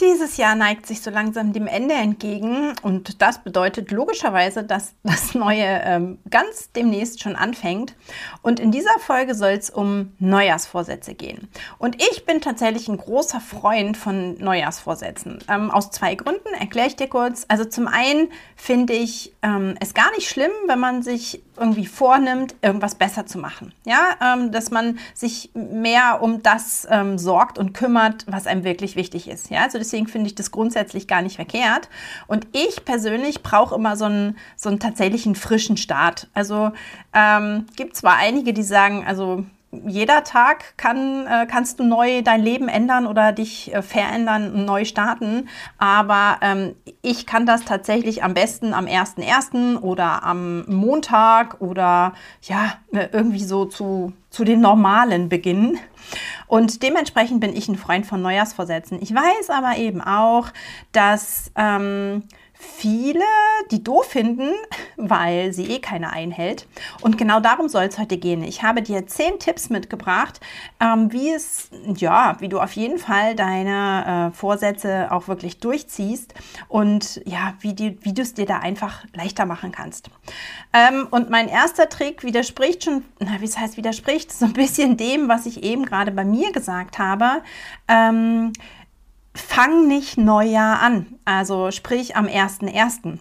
Dieses Jahr neigt sich so langsam dem Ende entgegen und das bedeutet logischerweise, dass das Neue ähm, ganz demnächst schon anfängt. Und in dieser Folge soll es um Neujahrsvorsätze gehen. Und ich bin tatsächlich ein großer Freund von Neujahrsvorsätzen. Ähm, aus zwei Gründen erkläre ich dir kurz. Also zum einen finde ich ähm, es gar nicht schlimm, wenn man sich irgendwie vornimmt, irgendwas besser zu machen. Ja, ähm, dass man sich mehr um das ähm, sorgt und kümmert, was einem wirklich wichtig ist. Ja, also deswegen finde ich das grundsätzlich gar nicht verkehrt. Und ich persönlich brauche immer so einen, so einen tatsächlichen frischen Start. Also ähm, gibt zwar einige, die sagen, also jeder Tag kann, äh, kannst du neu dein Leben ändern oder dich äh, verändern, neu starten. Aber ähm, ich kann das tatsächlich am besten am 1.1. oder am Montag oder ja, äh, irgendwie so zu, zu den normalen beginnen. Und dementsprechend bin ich ein Freund von Neujahrsvorsätzen. Ich weiß aber eben auch, dass ähm, viele die doof finden, weil sie eh keine einhält. Und genau darum soll es heute gehen. Ich habe dir zehn Tipps mitgebracht, ähm, wie es, ja, wie du auf jeden Fall deine äh, Vorsätze auch wirklich durchziehst und ja, wie, wie du es dir da einfach leichter machen kannst. Ähm, und mein erster Trick widerspricht schon, na, wie es heißt, widerspricht so ein bisschen dem, was ich eben gerade bei mir gesagt habe. Ähm, fang nicht Neujahr an, also sprich am 1.1.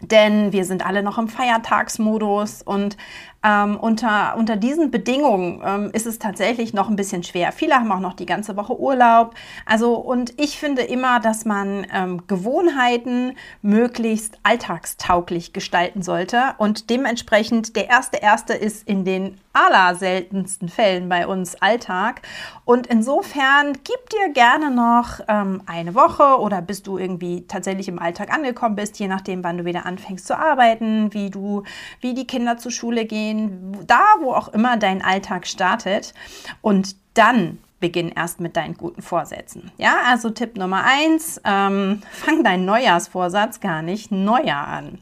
Denn wir sind alle noch im Feiertagsmodus und ähm, unter, unter diesen Bedingungen ähm, ist es tatsächlich noch ein bisschen schwer. Viele haben auch noch die ganze Woche Urlaub. Also, und ich finde immer, dass man ähm, Gewohnheiten möglichst alltagstauglich gestalten sollte. Und dementsprechend der erste erste ist in den allerseltensten Fällen bei uns Alltag. Und insofern gib dir gerne noch ähm, eine Woche oder bis du irgendwie tatsächlich im Alltag angekommen bist, je nachdem, wann du wieder anfängst zu arbeiten, wie du, wie die Kinder zur Schule gehen gehen, da wo auch immer dein Alltag startet und dann beginn erst mit deinen guten Vorsätzen. Ja, also Tipp Nummer eins, ähm, fang deinen Neujahrsvorsatz gar nicht Neujahr an.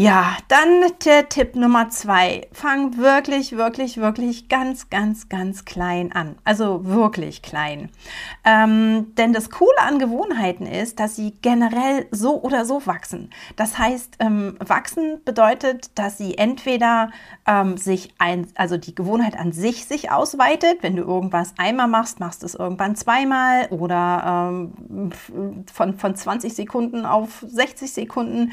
Ja, dann der Tipp Nummer zwei. Fang wirklich, wirklich, wirklich ganz, ganz, ganz klein an. Also wirklich klein. Ähm, denn das Coole an Gewohnheiten ist, dass sie generell so oder so wachsen. Das heißt, ähm, wachsen bedeutet, dass sie entweder ähm, sich ein, also die Gewohnheit an sich sich ausweitet. Wenn du irgendwas einmal machst, machst du es irgendwann zweimal oder ähm, von, von 20 Sekunden auf 60 Sekunden.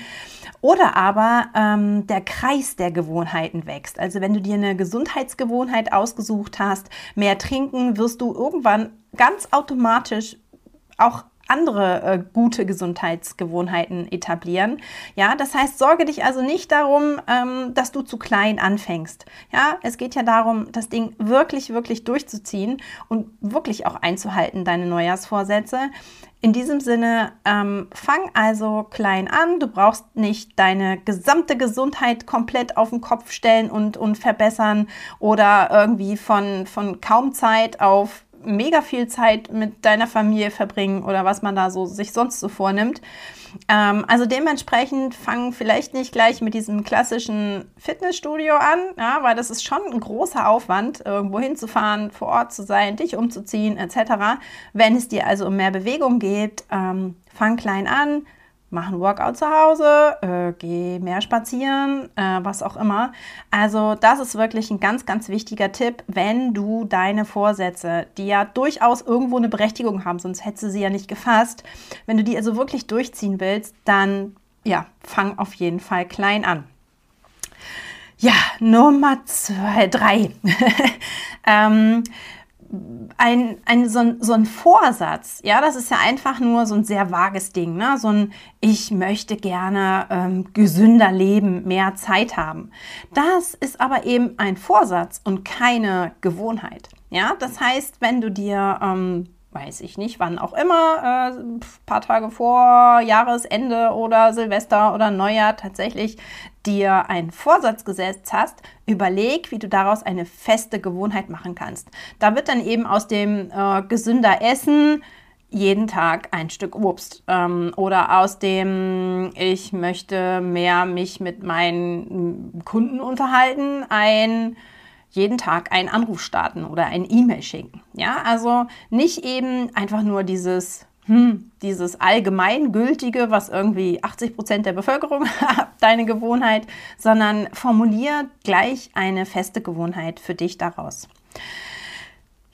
Oder aber ähm, der Kreis der Gewohnheiten wächst. Also wenn du dir eine Gesundheitsgewohnheit ausgesucht hast, mehr trinken, wirst du irgendwann ganz automatisch auch andere äh, gute Gesundheitsgewohnheiten etablieren. Ja, das heißt, sorge dich also nicht darum, ähm, dass du zu klein anfängst. Ja, es geht ja darum, das Ding wirklich, wirklich durchzuziehen und wirklich auch einzuhalten, deine Neujahrsvorsätze. In diesem Sinne, ähm, fang also klein an. Du brauchst nicht deine gesamte Gesundheit komplett auf den Kopf stellen und, und verbessern oder irgendwie von, von kaum Zeit auf mega viel Zeit mit deiner Familie verbringen oder was man da so sich sonst so vornimmt. Ähm, also dementsprechend fangen vielleicht nicht gleich mit diesem klassischen Fitnessstudio an, ja, weil das ist schon ein großer Aufwand, irgendwo hinzufahren, vor Ort zu sein, dich umzuziehen etc. Wenn es dir also um mehr Bewegung geht, ähm, fang klein an, mach ein Workout zu Hause, äh, geh mehr spazieren, äh, was auch immer. Also das ist wirklich ein ganz, ganz wichtiger Tipp, wenn du deine Vorsätze, die ja durchaus irgendwo eine Berechtigung haben, sonst hättest du sie ja nicht gefasst, wenn du die also wirklich durchziehen willst, dann ja, fang auf jeden Fall klein an. Ja, Nummer zwei, drei. ähm, ein, ein, so, ein, so ein Vorsatz, ja, das ist ja einfach nur so ein sehr vages Ding, ne? so ein Ich möchte gerne ähm, gesünder leben, mehr Zeit haben. Das ist aber eben ein Vorsatz und keine Gewohnheit. Ja, das heißt, wenn du dir ähm, weiß ich nicht, wann auch immer, äh, paar Tage vor Jahresende oder Silvester oder Neujahr tatsächlich dir einen Vorsatz gesetzt hast, überleg, wie du daraus eine feste Gewohnheit machen kannst. Da wird dann eben aus dem äh, gesünder Essen jeden Tag ein Stück Obst ähm, oder aus dem ich möchte mehr mich mit meinen Kunden unterhalten, ein jeden Tag einen Anruf starten oder ein E-Mail schicken. Ja, also nicht eben einfach nur dieses hm, dieses allgemeingültige, was irgendwie 80 Prozent der Bevölkerung hat, deine Gewohnheit, sondern formulier gleich eine feste Gewohnheit für dich daraus.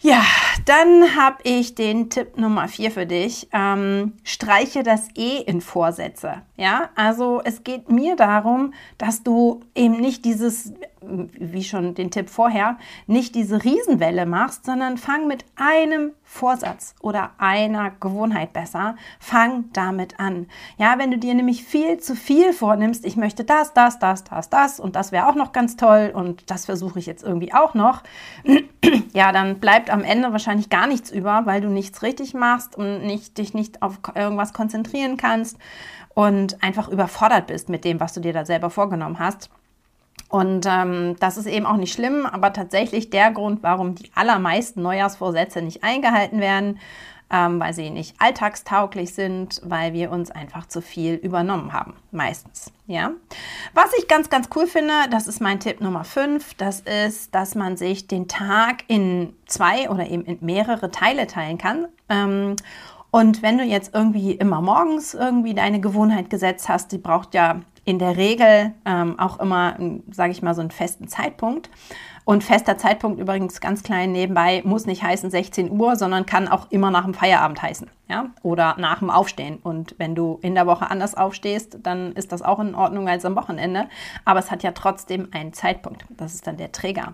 Ja, dann habe ich den Tipp Nummer vier für dich. Ähm, streiche das E in Vorsätze. Ja, also es geht mir darum, dass du eben nicht dieses, wie schon den Tipp vorher, nicht diese Riesenwelle machst, sondern fang mit einem Vorsatz oder einer Gewohnheit besser, fang damit an. Ja, wenn du dir nämlich viel zu viel vornimmst, ich möchte das, das, das, das, das und das wäre auch noch ganz toll und das versuche ich jetzt irgendwie auch noch, ja, dann bleibt am Ende wahrscheinlich gar nichts über, weil du nichts richtig machst und nicht, dich nicht auf irgendwas konzentrieren kannst und einfach überfordert bist mit dem, was du dir da selber vorgenommen hast. Und ähm, das ist eben auch nicht schlimm, aber tatsächlich der Grund, warum die allermeisten Neujahrsvorsätze nicht eingehalten werden, ähm, weil sie nicht alltagstauglich sind, weil wir uns einfach zu viel übernommen haben, meistens. Ja. Was ich ganz, ganz cool finde, das ist mein Tipp Nummer 5, das ist, dass man sich den Tag in zwei oder eben in mehrere Teile teilen kann. Ähm, und wenn du jetzt irgendwie immer morgens irgendwie deine Gewohnheit gesetzt hast, die braucht ja in der Regel ähm, auch immer, sage ich mal, so einen festen Zeitpunkt. Und fester Zeitpunkt übrigens ganz klein nebenbei muss nicht heißen 16 Uhr, sondern kann auch immer nach dem Feierabend heißen, ja, oder nach dem Aufstehen. Und wenn du in der Woche anders aufstehst, dann ist das auch in Ordnung als am Wochenende. Aber es hat ja trotzdem einen Zeitpunkt. Das ist dann der Träger.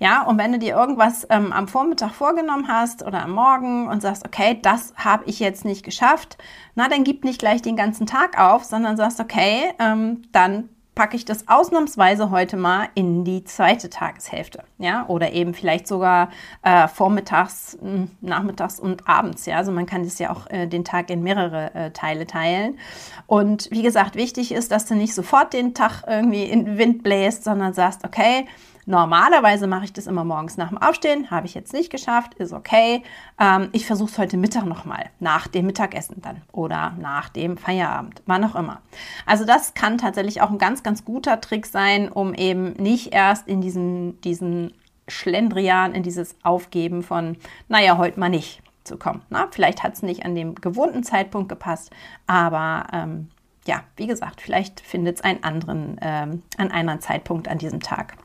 Ja, und wenn du dir irgendwas ähm, am Vormittag vorgenommen hast oder am Morgen und sagst, okay, das habe ich jetzt nicht geschafft, na, dann gib nicht gleich den ganzen Tag auf, sondern sagst, okay, ähm, dann packe ich das ausnahmsweise heute mal in die zweite Tageshälfte, ja, oder eben vielleicht sogar äh, vormittags, hm, nachmittags und abends, ja, also man kann das ja auch äh, den Tag in mehrere äh, Teile teilen. Und wie gesagt, wichtig ist, dass du nicht sofort den Tag irgendwie in den Wind bläst, sondern sagst, okay, Normalerweise mache ich das immer morgens nach dem Aufstehen, habe ich jetzt nicht geschafft, ist okay. Ähm, ich versuche es heute Mittag nochmal, nach dem Mittagessen dann oder nach dem Feierabend, wann auch immer. Also das kann tatsächlich auch ein ganz, ganz guter Trick sein, um eben nicht erst in diesen, diesen Schlendrian, in dieses Aufgeben von, naja, heute mal nicht zu kommen. Na, vielleicht hat es nicht an dem gewohnten Zeitpunkt gepasst, aber ähm, ja, wie gesagt, vielleicht findet es einen anderen, ähm, an einem Zeitpunkt an diesem Tag.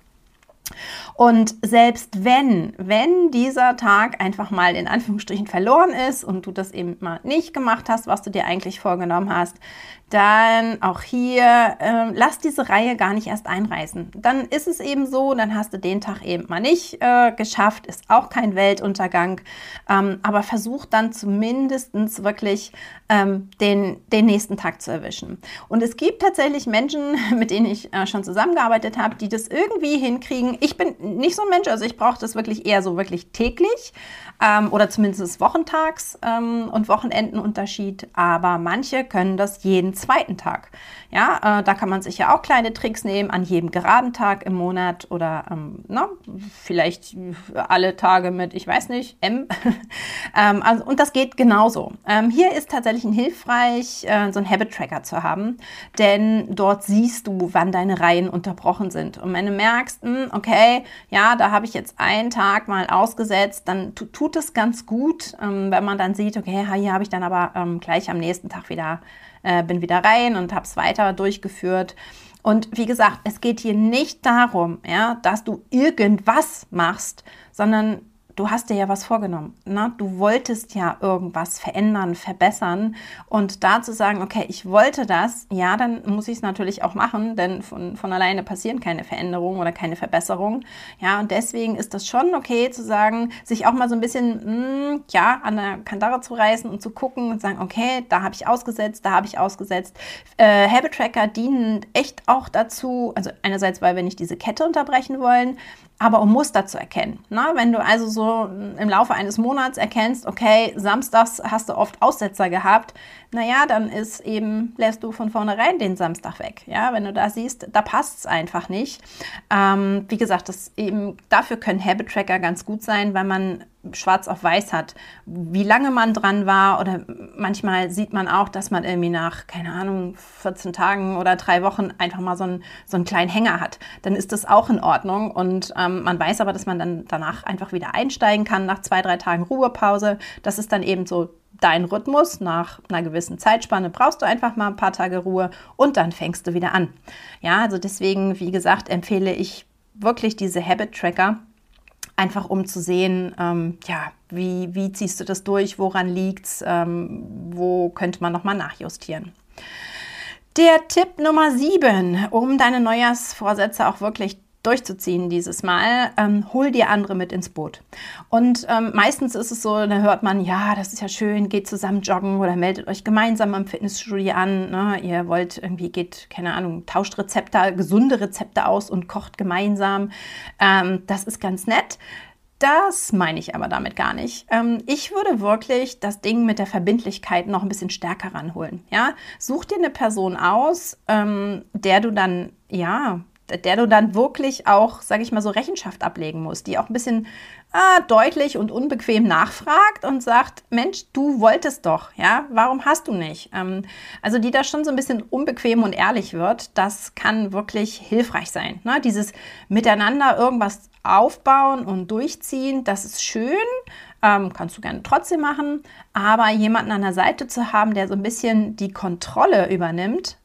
Und selbst wenn, wenn dieser Tag einfach mal in Anführungsstrichen verloren ist und du das eben mal nicht gemacht hast, was du dir eigentlich vorgenommen hast, dann auch hier, äh, lass diese Reihe gar nicht erst einreißen. Dann ist es eben so, dann hast du den Tag eben mal nicht äh, geschafft, ist auch kein Weltuntergang, ähm, aber versuch dann zumindest wirklich ähm, den, den nächsten Tag zu erwischen. Und es gibt tatsächlich Menschen, mit denen ich äh, schon zusammengearbeitet habe, die das irgendwie hinkriegen. Ich bin nicht so ein Mensch, also ich brauche das wirklich eher so wirklich täglich ähm, oder zumindest wochentags ähm, und Wochenendenunterschied, aber manche können das jeden zweiten Tag. Ja, äh, da kann man sich ja auch kleine Tricks nehmen an jedem geraden Tag im Monat oder ähm, na, vielleicht alle Tage mit, ich weiß nicht, M. ähm, also, und das geht genauso. Ähm, hier ist tatsächlich ein hilfreich, äh, so ein Habit Tracker zu haben, denn dort siehst du, wann deine Reihen unterbrochen sind. Und wenn du merkst, mh, hm, okay, ja, da habe ich jetzt einen Tag mal ausgesetzt, dann tut es ganz gut, ähm, wenn man dann sieht, okay, hier habe ich dann aber ähm, gleich am nächsten Tag wieder äh, bin wieder rein und habe es weiter durchgeführt. Und wie gesagt, es geht hier nicht darum, ja, dass du irgendwas machst, sondern du hast dir ja was vorgenommen. Ne? Du wolltest ja irgendwas verändern, verbessern. Und da zu sagen, okay, ich wollte das, ja, dann muss ich es natürlich auch machen, denn von, von alleine passieren keine Veränderungen oder keine Verbesserungen. Ja, und deswegen ist das schon okay zu sagen, sich auch mal so ein bisschen, mh, hm, ja, an der Kandare zu reißen und zu gucken und sagen, okay, da habe ich ausgesetzt, da habe ich ausgesetzt. Äh, Habit Tracker dienen echt auch dazu, also einerseits, weil wir nicht diese Kette unterbrechen wollen, aber um Muster zu erkennen. Na, wenn du also so im Laufe eines Monats erkennst, okay, samstags hast du oft Aussetzer gehabt, naja, dann ist eben, lässt du von vornherein den Samstag weg. Ja, wenn du da siehst, da passt es einfach nicht. Ähm, wie gesagt, das eben, dafür können Habit Tracker ganz gut sein, weil man schwarz auf weiß hat, wie lange man dran war oder manchmal sieht man auch, dass man irgendwie nach, keine Ahnung, 14 Tagen oder drei Wochen einfach mal so einen, so einen kleinen Hänger hat. Dann ist das auch in Ordnung und ähm, man weiß aber, dass man dann danach einfach wieder einsteigen kann nach zwei, drei Tagen Ruhepause. Das ist dann eben so dein Rhythmus. Nach einer gewissen Zeitspanne brauchst du einfach mal ein paar Tage Ruhe und dann fängst du wieder an. Ja, also deswegen, wie gesagt, empfehle ich wirklich diese Habit Tracker einfach um zu sehen, ähm, ja, wie, wie ziehst du das durch, woran liegt es, ähm, wo könnte man nochmal nachjustieren. Der Tipp Nummer 7, um deine Neujahrsvorsätze auch wirklich durchzuziehen dieses Mal, ähm, hol dir andere mit ins Boot. Und ähm, meistens ist es so, da hört man, ja, das ist ja schön, geht zusammen joggen oder meldet euch gemeinsam am Fitnessstudio an. Ne? Ihr wollt irgendwie, geht, keine Ahnung, tauscht Rezepte, gesunde Rezepte aus und kocht gemeinsam. Ähm, das ist ganz nett. Das meine ich aber damit gar nicht. Ähm, ich würde wirklich das Ding mit der Verbindlichkeit noch ein bisschen stärker ranholen. Ja? Such dir eine Person aus, ähm, der du dann, ja, der du dann wirklich auch, sage ich mal, so Rechenschaft ablegen musst, die auch ein bisschen äh, deutlich und unbequem nachfragt und sagt, Mensch, du wolltest doch, ja, warum hast du nicht? Ähm, also die da schon so ein bisschen unbequem und ehrlich wird, das kann wirklich hilfreich sein. Ne? Dieses Miteinander irgendwas aufbauen und durchziehen, das ist schön, ähm, kannst du gerne trotzdem machen, aber jemanden an der Seite zu haben, der so ein bisschen die Kontrolle übernimmt,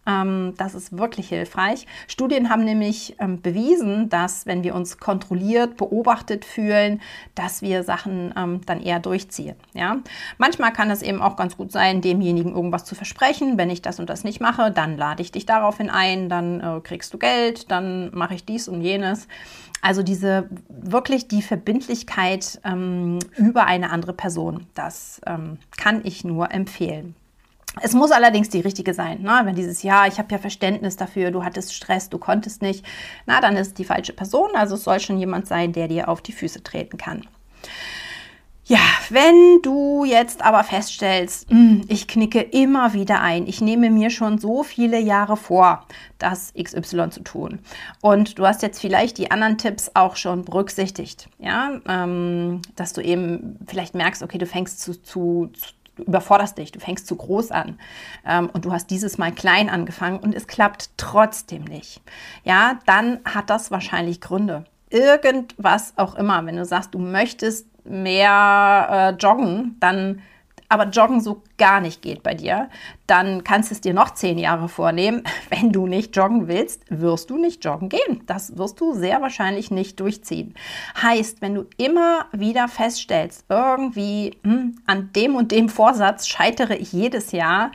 das ist wirklich hilfreich. Studien haben nämlich ähm, bewiesen, dass wenn wir uns kontrolliert, beobachtet fühlen, dass wir Sachen ähm, dann eher durchziehen. Ja? Manchmal kann es eben auch ganz gut sein, demjenigen irgendwas zu versprechen. Wenn ich das und das nicht mache, dann lade ich dich daraufhin ein, dann äh, kriegst du Geld, dann mache ich dies und jenes. Also diese wirklich die Verbindlichkeit ähm, über eine andere Person, das ähm, kann ich nur empfehlen. Es muss allerdings die richtige sein. Ne? Wenn dieses Jahr, ich habe ja Verständnis dafür, du hattest Stress, du konntest nicht, na, dann ist die falsche Person. Also es soll schon jemand sein, der dir auf die Füße treten kann. Ja, wenn du jetzt aber feststellst, hm, ich knicke immer wieder ein, ich nehme mir schon so viele Jahre vor, das XY zu tun. Und du hast jetzt vielleicht die anderen Tipps auch schon berücksichtigt, ja, ähm, dass du eben vielleicht merkst, okay, du fängst zu, zu du überforderst dich, du fängst zu groß an ähm, und du hast dieses Mal klein angefangen und es klappt trotzdem nicht. Ja, dann hat das wahrscheinlich Gründe. Irgendwas auch immer, wenn du sagst, du möchtest mehr äh, joggen, dann aber Joggen so gar nicht geht bei dir, dann kannst du es dir noch zehn Jahre vornehmen. Wenn du nicht joggen willst, wirst du nicht joggen gehen. Das wirst du sehr wahrscheinlich nicht durchziehen. Heißt, wenn du immer wieder feststellst, irgendwie hm, an dem und dem Vorsatz scheitere ich jedes Jahr,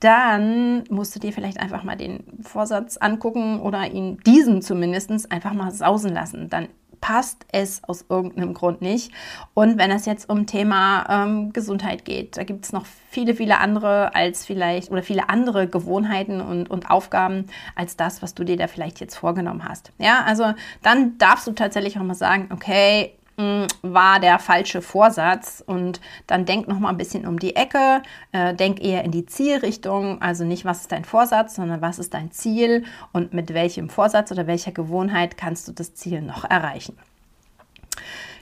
dann musst du dir vielleicht einfach mal den Vorsatz angucken oder ihn diesen zumindest einfach mal sausen lassen. Dann passt es aus irgendeinem Grund nicht. Und wenn es jetzt um Thema ähm, Gesundheit geht, da gibt es noch viele, viele andere als vielleicht oder viele andere Gewohnheiten und, und Aufgaben als das, was du dir da vielleicht jetzt vorgenommen hast. Ja, also dann darfst du tatsächlich auch mal sagen, okay, war der falsche Vorsatz und dann denk noch mal ein bisschen um die Ecke, äh, denk eher in die Zielrichtung, also nicht was ist dein Vorsatz, sondern was ist dein Ziel und mit welchem Vorsatz oder welcher Gewohnheit kannst du das Ziel noch erreichen.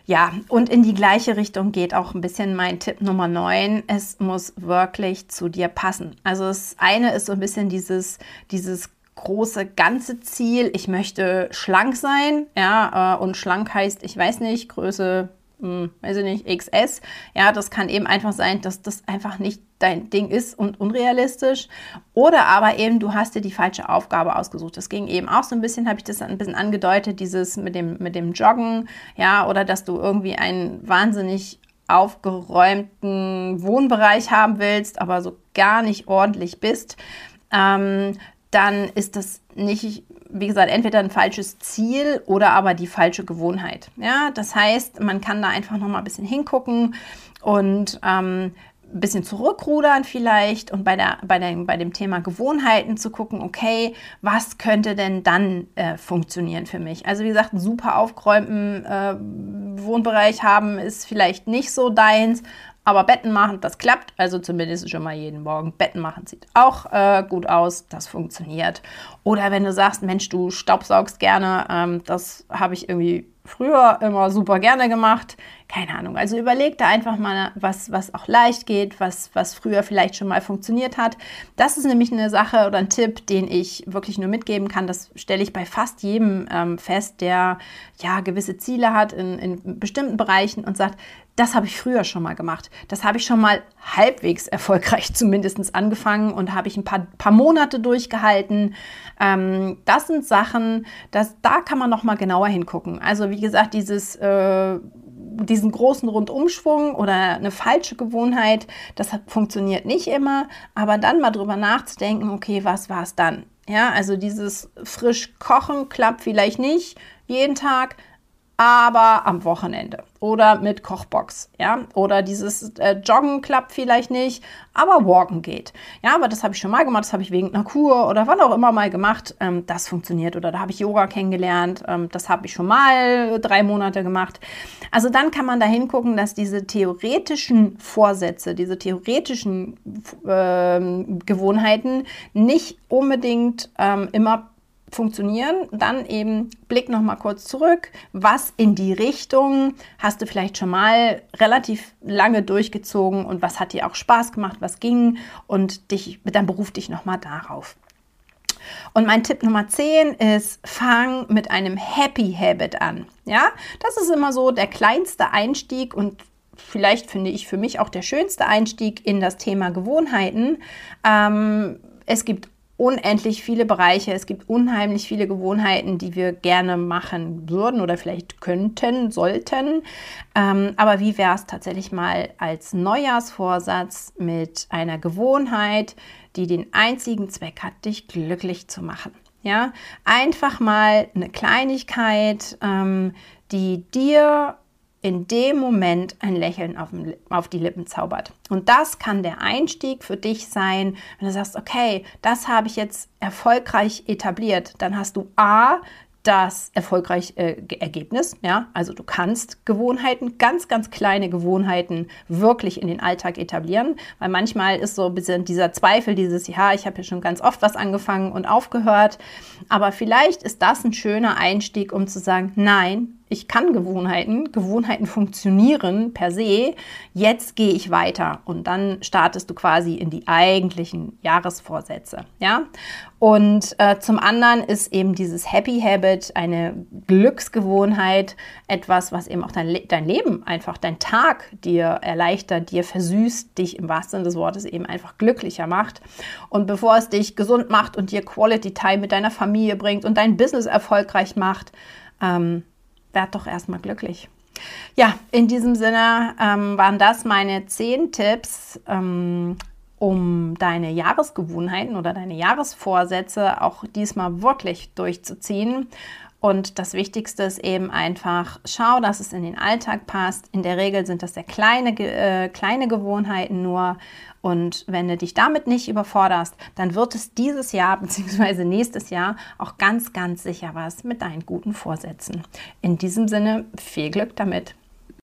Ja, und in die gleiche Richtung geht auch ein bisschen mein Tipp Nummer 9. Es muss wirklich zu dir passen. Also das eine ist so ein bisschen dieses, dieses große ganze Ziel, ich möchte schlank sein, ja, äh, und schlank heißt, ich weiß nicht, Größe, hm, weiß ich nicht, XS, ja, das kann eben einfach sein, dass das einfach nicht dein Ding ist und unrealistisch. Oder aber eben, du hast dir die falsche Aufgabe ausgesucht. Das ging eben auch so ein bisschen, habe ich das ein bisschen angedeutet, dieses mit dem, mit dem Joggen, ja, oder dass du irgendwie einen wahnsinnig aufgeräumten Wohnbereich haben willst, aber so gar nicht ordentlich bist. Ähm, dann ist das nicht, wie gesagt, entweder ein falsches Ziel oder aber die falsche Gewohnheit. Ja, das heißt, man kann da einfach noch mal ein bisschen hingucken und ähm, ein bisschen zurückrudern vielleicht und bei, der, bei, der, bei dem Thema Gewohnheiten zu gucken, okay, was könnte denn dann äh, funktionieren für mich? Also wie gesagt, einen super aufgeräumten äh, Wohnbereich haben ist vielleicht nicht so deins, aber Betten machen, das klappt. Also zumindest schon mal jeden Morgen. Betten machen sieht auch äh, gut aus. Das funktioniert. Oder wenn du sagst, Mensch, du staubsaugst gerne, ähm, das habe ich irgendwie früher immer super gerne gemacht. Keine Ahnung. Also überleg da einfach mal was, was auch leicht geht, was, was früher vielleicht schon mal funktioniert hat. Das ist nämlich eine Sache oder ein Tipp, den ich wirklich nur mitgeben kann. Das stelle ich bei fast jedem ähm, fest, der ja gewisse Ziele hat in, in bestimmten Bereichen und sagt, das habe ich früher schon mal gemacht. Das habe ich schon mal halbwegs erfolgreich zumindest angefangen und habe ich ein paar, paar Monate durchgehalten. Ähm, das sind Sachen, das, da kann man noch mal genauer hingucken. Also wie gesagt, dieses, äh, diesen großen Rundumschwung oder eine falsche Gewohnheit, das funktioniert nicht immer. Aber dann mal drüber nachzudenken, okay, was war es dann? Ja, also dieses frisch kochen klappt vielleicht nicht jeden Tag, aber am Wochenende. Oder mit Kochbox, ja, oder dieses äh, Joggen klappt vielleicht nicht, aber Walken geht. Ja, aber das habe ich schon mal gemacht, das habe ich wegen einer Kur oder wann auch immer mal gemacht, ähm, das funktioniert. Oder da habe ich Yoga kennengelernt, ähm, das habe ich schon mal drei Monate gemacht. Also dann kann man da hingucken, dass diese theoretischen Vorsätze, diese theoretischen äh, Gewohnheiten nicht unbedingt ähm, immer funktionieren. Dann eben Blick noch mal kurz zurück. Was in die Richtung hast du vielleicht schon mal relativ lange durchgezogen und was hat dir auch Spaß gemacht, was ging und dich, dann beruf dich noch mal darauf. Und mein Tipp Nummer 10 ist, fang mit einem Happy Habit an. Ja, das ist immer so der kleinste Einstieg und vielleicht finde ich für mich auch der schönste Einstieg in das Thema Gewohnheiten. Ähm, es gibt unendlich viele Bereiche, es gibt unheimlich viele Gewohnheiten, die wir gerne machen würden oder vielleicht könnten, sollten. Ähm, aber wie wäre es tatsächlich mal als Neujahrsvorsatz mit einer Gewohnheit, die den einzigen Zweck hat, dich glücklich zu machen? Ja, einfach mal eine Kleinigkeit, ähm, die dir in dem Moment ein Lächeln auf, die Lippen zaubert. Und das kann der Einstieg für dich sein, wenn du sagst, okay, das habe ich jetzt erfolgreich etabliert. Dann hast du A, das erfolgreiche äh, Ergebnis. Ja, also du kannst Gewohnheiten, ganz, ganz kleine Gewohnheiten wirklich in den Alltag etablieren, weil manchmal ist so ein bisschen dieser Zweifel, dieses, ja, ich habe ja schon ganz oft was angefangen und aufgehört. Aber vielleicht ist das ein schöner Einstieg, um zu sagen, nein, ich kann Gewohnheiten, Gewohnheiten funktionieren per se, jetzt gehe ich weiter und dann startest du quasi in die eigentlichen Jahresvorsätze, ja? Und äh, zum anderen ist eben dieses Happy Habit eine Glücksgewohnheit, etwas, was eben auch dein, Le dein Leben einfach, dein Tag dir erleichtert, dir versüßt, dich im wahrsten Sinne des Wortes eben einfach glücklicher macht. Und bevor es dich gesund macht und dir Quality Time mit deiner Familie bringt und dein Business erfolgreich macht, ähm, werd doch erstmal glücklich. Ja, in diesem Sinne ähm, waren das meine zehn Tipps, ähm, um deine Jahresgewohnheiten oder deine Jahresvorsätze auch diesmal wirklich durchzuziehen. Und das Wichtigste ist eben einfach, schau, dass es in den Alltag passt. In der Regel sind das sehr kleine, äh, kleine Gewohnheiten nur. Und wenn du dich damit nicht überforderst, dann wird es dieses Jahr bzw. nächstes Jahr auch ganz, ganz sicher was mit deinen guten Vorsätzen. In diesem Sinne, viel Glück damit.